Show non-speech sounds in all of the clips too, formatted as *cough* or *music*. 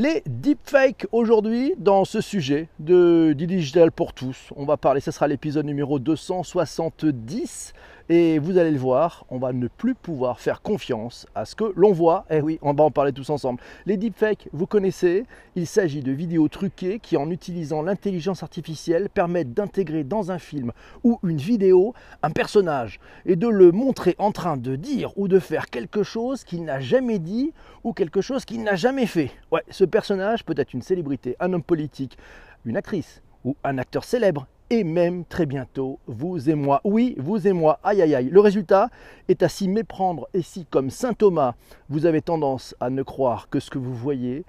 Les deepfakes aujourd'hui dans ce sujet de digital pour tous. On va parler, ce sera l'épisode numéro 270 et vous allez le voir, on va ne plus pouvoir faire confiance à ce que l'on voit. Eh oui, on va en parler tous ensemble. Les deepfakes, vous connaissez, il s'agit de vidéos truquées qui, en utilisant l'intelligence artificielle, permettent d'intégrer dans un film ou une vidéo un personnage et de le montrer en train de dire ou de faire quelque chose qu'il n'a jamais dit ou quelque chose qu'il n'a jamais fait. Ouais, ce personnage peut être une célébrité, un homme politique, une actrice ou un acteur célèbre et même très bientôt, vous et moi. Oui, vous et moi. Aïe aïe aïe. Le résultat est à s'y méprendre et si, comme saint Thomas, vous avez tendance à ne croire que ce que vous voyez,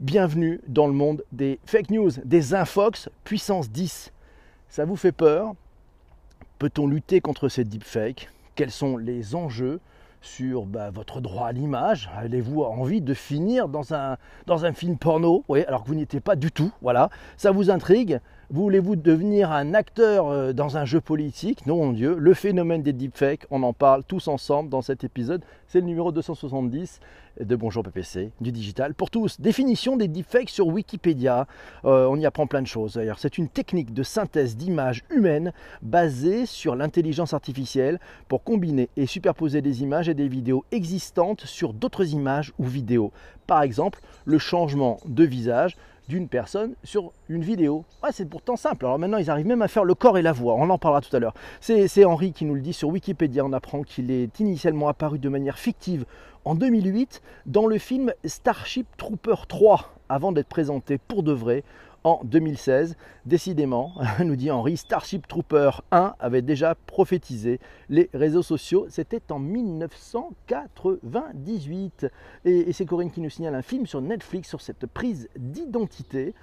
bienvenue dans le monde des fake news, des infox puissance 10. Ça vous fait peur? Peut-on lutter contre ces deepfakes? Quels sont les enjeux sur bah, votre droit à l'image? Avez-vous envie de finir dans un, dans un film porno? Oui, alors que vous n'y étiez pas du tout Voilà, ça vous intrigue? Voulez-vous devenir un acteur euh, dans un jeu politique? Non, mon Dieu, le phénomène des deepfakes, on en parle tous ensemble dans cet épisode. C'est le numéro 270 de Bonjour PPC, du digital pour tous. Définition des deepfakes sur Wikipédia. Euh, on y apprend plein de choses d'ailleurs. C'est une technique de synthèse d'images humaines basée sur l'intelligence artificielle pour combiner et superposer des images et des vidéos existantes sur d'autres images ou vidéos. Par exemple, le changement de visage d'une personne sur une vidéo. Ouais, c'est pourtant simple. Alors maintenant, ils arrivent même à faire le corps et la voix. On en parlera tout à l'heure. C'est Henri qui nous le dit sur Wikipédia. On apprend qu'il est initialement apparu de manière fictive en 2008 dans le film Starship Trooper 3 avant d'être présenté pour de vrai en 2016. Décidément, *laughs* nous dit Henri, Starship Trooper 1 avait déjà prophétisé les réseaux sociaux. C'était en 1998. Et, et c'est Corinne qui nous signale un film sur Netflix sur cette prise d'identité.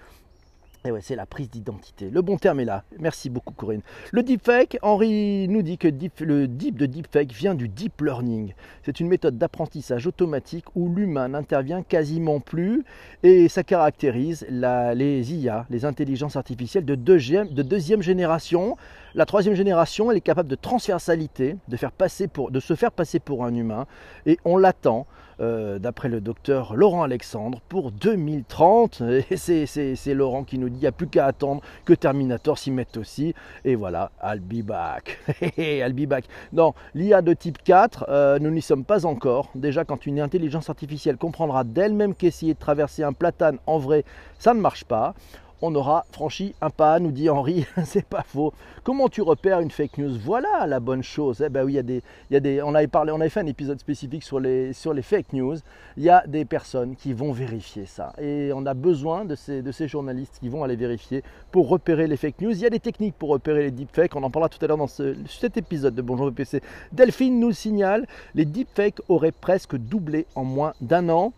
Ouais, c'est la prise d'identité. Le bon terme est là. Merci beaucoup, Corinne. Le deepfake, Henri nous dit que le deep de deepfake vient du deep learning. C'est une méthode d'apprentissage automatique où l'humain n'intervient quasiment plus et ça caractérise les IA, les intelligences artificielles de deuxième, de deuxième génération. La troisième génération, elle est capable de transversalité, de, faire passer pour, de se faire passer pour un humain et on l'attend. Euh, d'après le docteur Laurent Alexandre, pour 2030. Et c'est Laurent qui nous dit il n'y a plus qu'à attendre que Terminator s'y mette aussi. Et voilà, I'll be back. *laughs* Back. Non, l'IA de type 4, euh, nous n'y sommes pas encore. Déjà, quand une intelligence artificielle comprendra d'elle-même qu'essayer de traverser un platane en vrai, ça ne marche pas on aura franchi un pas, nous dit Henri, *laughs* c'est pas faux. Comment tu repères une fake news Voilà la bonne chose. Eh ben oui, il y a des, il y a des, on avait parlé, on fait un épisode spécifique sur les, sur les fake news. Il y a des personnes qui vont vérifier ça, et on a besoin de ces, de ces journalistes qui vont aller vérifier pour repérer les fake news. Il y a des techniques pour repérer les deepfakes. On en parlera tout à l'heure dans cet épisode de Bonjour PC. Delphine nous signale, les deepfakes auraient presque doublé en moins d'un an.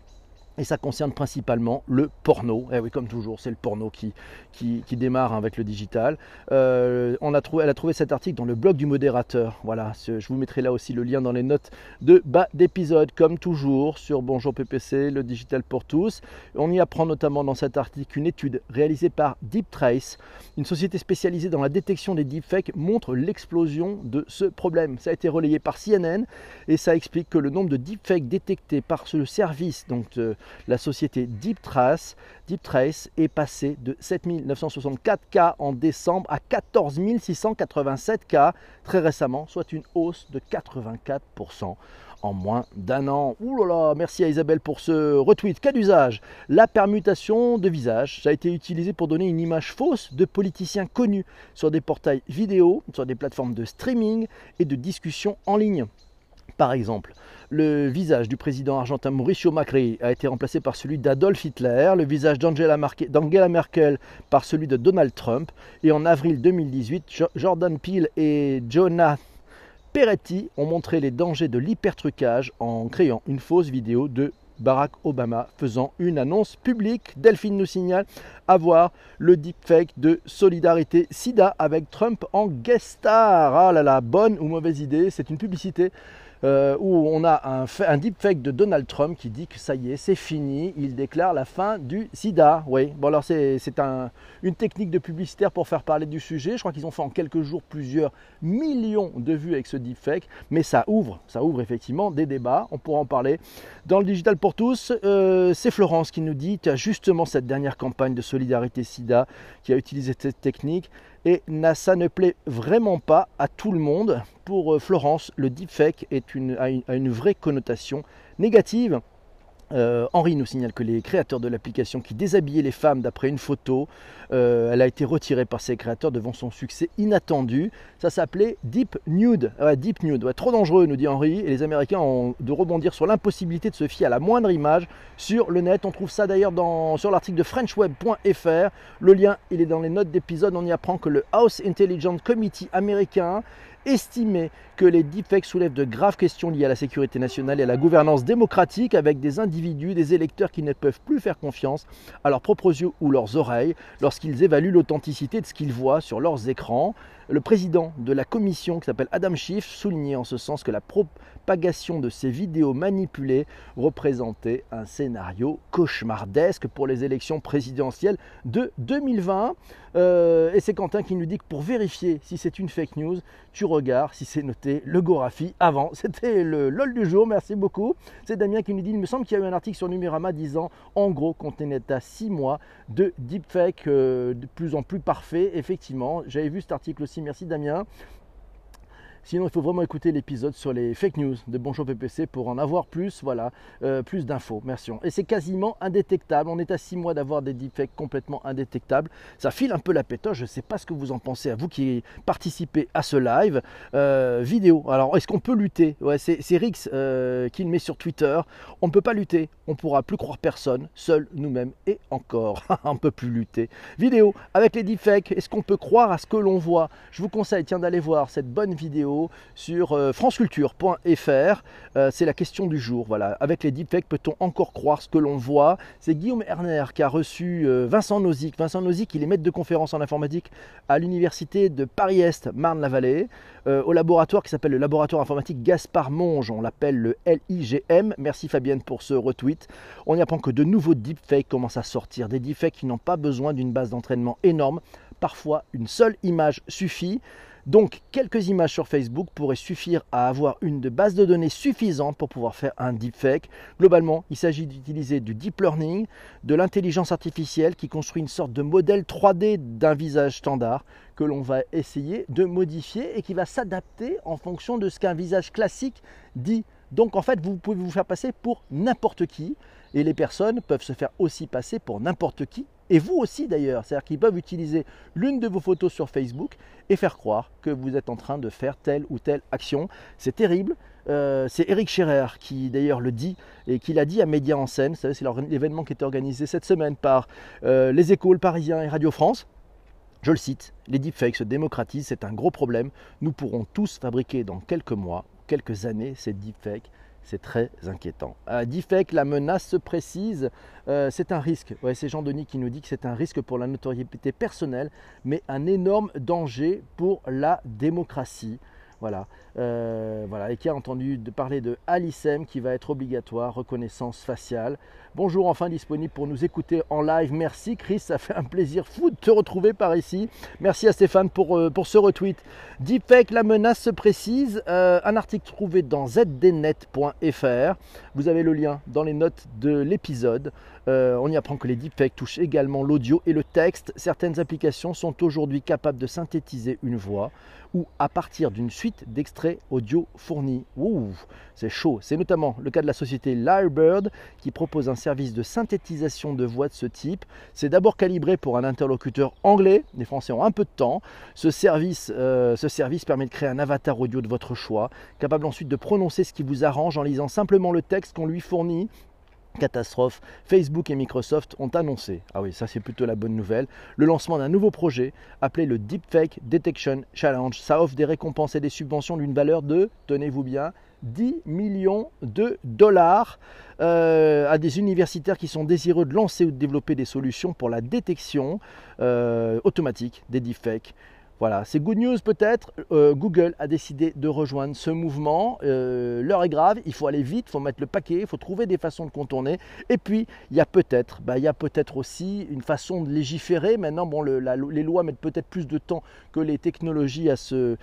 Et ça concerne principalement le porno. Et eh oui, comme toujours, c'est le porno qui, qui, démarre avec le digital. Euh, on a trouvé, elle a trouvé cet article dans le blog du modérateur. Voilà, je vous mettrai là aussi le lien dans les notes de bas d'épisode, comme toujours, sur Bonjour PPC, le digital pour tous. On y apprend notamment dans cet article une étude réalisée par DeepTrace, une société spécialisée dans la détection des deepfakes, montre l'explosion de ce problème. Ça a été relayé par CNN et ça explique que le nombre de deepfakes détectés par ce service, donc la société DeepTrace, DeepTrace est passée de 7964 cas en décembre à 14 687 cas très récemment, soit une hausse de 84% en moins d'un an. Ouh là là, merci à Isabelle pour ce retweet. Cas d'usage, la permutation de visage. Ça a été utilisé pour donner une image fausse de politiciens connus sur des portails vidéo, sur des plateformes de streaming et de discussion en ligne. Par exemple, le visage du président argentin Mauricio Macri a été remplacé par celui d'Adolf Hitler, le visage d'Angela Merkel par celui de Donald Trump, et en avril 2018, Jordan Peele et Jonah Peretti ont montré les dangers de l'hypertrucage en créant une fausse vidéo de Barack Obama faisant une annonce publique. Delphine nous signale avoir le deepfake de Solidarité SIDA avec Trump en guest star. Ah là là, bonne ou mauvaise idée, c'est une publicité euh, où on a un, deepfake de Donald Trump qui dit que ça y est, c'est fini, il déclare la fin du sida. Oui, bon alors c'est un, une technique de publicitaire pour faire parler du sujet. Je crois qu'ils ont fait en quelques jours plusieurs millions de vues avec ce deepfake, mais ça ouvre, ça ouvre effectivement des débats, on pourra en parler. Dans le Digital pour tous, euh, c'est Florence qui nous dit, tu as justement cette dernière campagne de solidarité sida qui a utilisé cette technique et ça ne plaît vraiment pas à tout le monde. Pour euh, Florence, le deepfake a, une, vraie connotation négative. Euh, Henri nous signale que les créateurs de l'application qui déshabillaient les femmes d'après une photo, euh, elle a été retirée par ses créateurs devant son succès inattendu. Ça s'appelait Deep Nude. Deep Nude, trop dangereux, nous dit Henri. Et les Américains ont de rebondir sur l'impossibilité de se fier à la moindre image sur le net. On trouve ça d'ailleurs sur l'article de FrenchWeb.fr. Le lien, il est dans les notes d'épisode. On y apprend que le House Intelligence Committee américain estimait que les deepfakes soulèvent de graves questions liées à la sécurité nationale et à la gouvernance démocratique avec des individus, des électeurs qui ne peuvent plus faire confiance à leurs propres yeux ou leurs oreilles lorsqu'ils évaluent l'authenticité de ce qu'ils voient sur leurs écrans. Le président de la commission, qui s'appelle Adam Schiff, soulignait en ce sens que la propagation de ces vidéos manipulées représentait un scénario cauchemardesque pour les élections présidentielles de 2020. Euh, et c'est Quentin qui nous dit que pour vérifier si c'est une fake news, tu regardes si c'est noté le Gorafi avant. *laughs* C'était le LOL du jour, merci beaucoup. C'est Damien qui nous dit, il me semble qu'il y a eu un article sur Numérama disant en gros qu'on était à 6 mois de deepfake euh, de plus en plus parfait. Effectivement, j'avais vu cet article aussi Merci Damien. Sinon, il faut vraiment écouter l'épisode sur les fake news de Bonjour PPC pour en avoir plus, voilà, euh, plus d'infos. Merci. Et c'est quasiment indétectable. On est à 6 mois d'avoir des deepfakes complètement indétectables. Ça file un peu la pétoche. Je ne sais pas ce que vous en pensez, à vous qui participez à ce live euh, vidéo. Alors, est-ce qu'on peut lutter? C'est Rix euh, qui le met sur Twitter. On ne peut pas lutter. On ne pourra plus croire personne, seul nous-mêmes et encore. *laughs* on ne peut plus lutter. Vidéo avec les deepfakes. Est-ce qu'on peut croire à ce que l'on voit? Je vous conseille, tiens, d'aller voir cette bonne vidéo sur euh, franceculture.fr. Euh, c'est la question du jour. Voilà. Avec les deepfakes, peut-on encore croire ce que l'on voit? C'est Guillaume Erner qui a reçu euh, Vincent Nozick. Vincent Nozick, il est maître de conférence en informatique à l'université de Paris-Est, Marne-la-Vallée, au laboratoire qui s'appelle le laboratoire informatique Gaspard Monge. On l'appelle le LIGM. Merci Fabienne pour ce retweet. On y apprend que de nouveaux deepfakes commencent à sortir. Des deepfakes qui n'ont pas besoin d'une base d'entraînement énorme. Parfois, une seule image suffit. Donc quelques images sur Facebook pourraient suffire à avoir une base de données suffisante pour pouvoir faire un deepfake. Globalement, il s'agit d'utiliser du deep learning, de l'intelligence artificielle qui construit une sorte de modèle 3D d'un visage standard que l'on va essayer de modifier et qui va s'adapter en fonction de ce qu'un visage classique dit. Donc en fait, vous pouvez vous faire passer pour n'importe qui et les personnes peuvent se faire aussi passer pour n'importe qui et vous aussi d'ailleurs. C'est-à-dire qu'ils peuvent utiliser l'une de vos photos sur Facebook et faire croire que vous êtes en train de faire telle ou telle action. C'est terrible. Euh, c'est Eric Scherer qui d'ailleurs le dit et qui l'a dit à Média en scène. C'est l'événement qui était organisé cette semaine par euh, les écoles parisiens et Radio France. Je le cite, les deepfakes se démocratisent, c'est un gros problème. Nous pourrons tous fabriquer dans quelques mois, quelques années ces deepfakes c'est très inquiétant. Euh, Defect, la menace se précise, euh, c'est un risque. C'est Jean Denis qui nous dit que c'est un risque pour la notoriété personnelle, mais un énorme danger pour la démocratie. Voilà, euh, voilà, et qui a entendu parler de Alicem qui va être obligatoire, reconnaissance faciale. Bonjour, enfin disponible pour nous écouter en live. Merci Chris, ça fait un plaisir fou de te retrouver par ici. Merci à Stéphane pour, euh, pour ce retweet. Deepfake, la menace se précise. Euh, un article trouvé dans zdnet.fr. Vous avez le lien dans les notes de l'épisode. On y apprend que les deepfakes touchent également l'audio et le texte. Certaines applications sont aujourd'hui capables de synthétiser une voix ou à partir d'une suite d'extraits audio fournis. C'est chaud. C'est notamment le cas de la société Lyrebird qui propose un service de synthétisation de voix de ce type. C'est d'abord calibré pour un interlocuteur anglais. Les Français ont un peu de temps. Ce service, euh, ce service permet de créer un avatar audio de votre choix, capable ensuite de prononcer ce qui vous arrange en lisant simplement le texte qu'on lui fournit catastrophe, Facebook et Microsoft ont annoncé, ah oui ça c'est plutôt la bonne nouvelle, le lancement d'un nouveau projet appelé le Deepfake Detection Challenge. Ça offre des récompenses et des subventions d'une valeur de, tenez-vous bien, 10 millions de dollars euh, à des universitaires qui sont désireux de lancer ou de développer des solutions pour la détection euh, automatique des deepfakes Voilà, c'est good news peut-être. Euh, Google a décidé de rejoindre ce mouvement. Euh, l'heure est grave, il faut aller vite, il faut mettre le paquet, il faut trouver des façons de contourner. Et puis, il y a peut-être, bah, aussi une façon de légiférer. Maintenant, les lois mettent peut-être plus de temps que les technologies à se,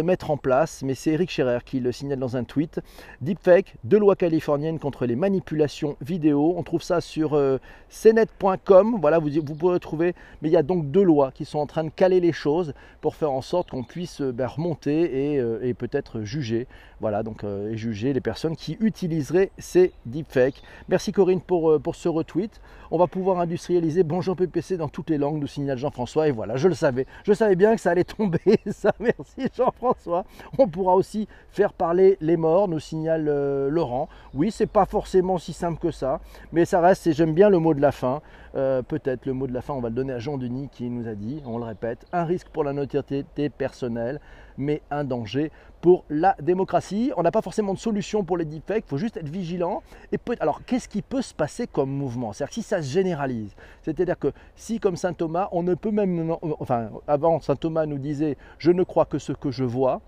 mettre en place. Mais c'est Eric Scherer qui le signale dans un tweet. Deepfake, deux lois californiennes contre les manipulations vidéo. On trouve ça sur euh, cnet.com. Voilà, vous, vous pourrez trouver. Mais il y a donc deux lois qui sont en train de caler les choses pour faire en sorte qu'on puisse euh, ben, remonter euh, et, peut-être juger, voilà, donc euh, et juger les personnes qui utiliseraient ces deepfakes. Merci Corinne pour, ce retweet. On va pouvoir industrialiser Bonjour PPC dans toutes les langues, nous signale Jean-François. Et voilà, je le savais. Je savais bien que ça allait tomber, *laughs* ça. Merci Jean-François. On pourra aussi faire parler les morts, nous signale Laurent. Oui, c'est pas forcément si simple que ça, mais ça reste, et j'aime bien le mot de la fin. Peut-être le mot de la fin, on va le donner à Jean Denis qui nous a dit, on le répète, un risque pour la notoriété personnelle, mais un danger pour la démocratie. On n'a pas forcément de solution pour les deepfakes, il faut juste être vigilant. Et alors, qu'est-ce qui peut se passer comme mouvement? C'est-à-dire si ça se généralise, c'est-à-dire que si, comme saint Thomas, on ne peut même, enfin, avant saint Thomas nous disait, je ne crois que ce que je vois,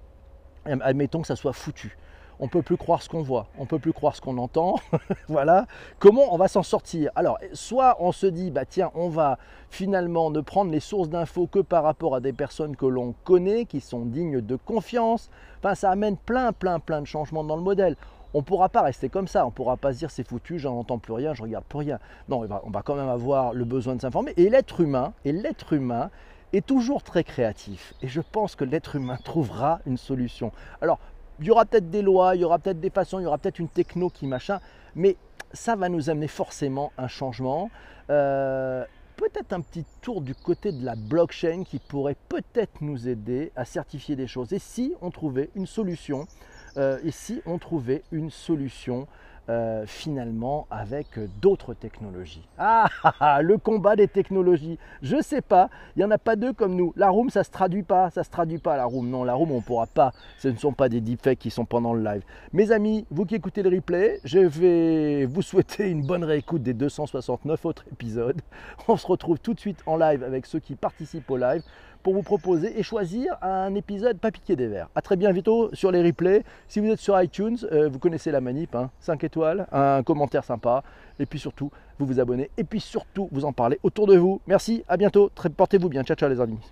admettons que ça soit foutu on peut plus croire ce qu'on voit, on peut plus croire ce qu'on entend. *laughs* voilà. Comment on va s'en sortir? Alors, soit on se dit, bah tiens, on va finalement ne prendre les sources d'infos que par rapport à des personnes que l'on connaît, qui sont dignes de confiance. Enfin, ça amène plein, plein, plein de changements dans le modèle. On ne pourra pas rester comme ça, on ne pourra pas se dire c'est foutu, j'en entends plus rien, je regarde plus rien. Non, on va quand même avoir le besoin de s'informer. Et l'être humain, et l'être humain est toujours très créatif. Et je pense que l'être humain trouvera une solution. Alors, il y aura peut-être des lois, il y aura peut-être des façons, il y aura peut-être une techno qui machin, mais ça va nous amener forcément un changement. Euh, peut-être un petit tour du côté de la blockchain qui pourrait peut-être nous aider à certifier des choses. Et si on trouvait une solution, euh, et si on trouvait une solution euh, finalement avec d'autres technologies. Ah, ah, ah, le combat des technologies. Je sais pas, il n'y en a pas deux comme nous. La room, ça se traduit pas, ça se traduit pas la room. Non, la room, on pourra pas. Ce ne sont pas des deepfakes qui sont pendant le live. Mes amis, vous qui écoutez le replay, je vais vous souhaiter une bonne réécoute des 269 autres épisodes. On se retrouve tout de suite en live avec ceux qui participent au live pour vous proposer et choisir un épisode pas piqué des verres. A très bientôt sur les replays. Si vous êtes sur iTunes, euh, vous connaissez la manip, 5 hein. étoiles, un commentaire sympa, et puis surtout, vous vous abonnez, et puis surtout, vous en parlez autour de vous. Merci, à bientôt, portez-vous bien. Ciao, ciao les amis.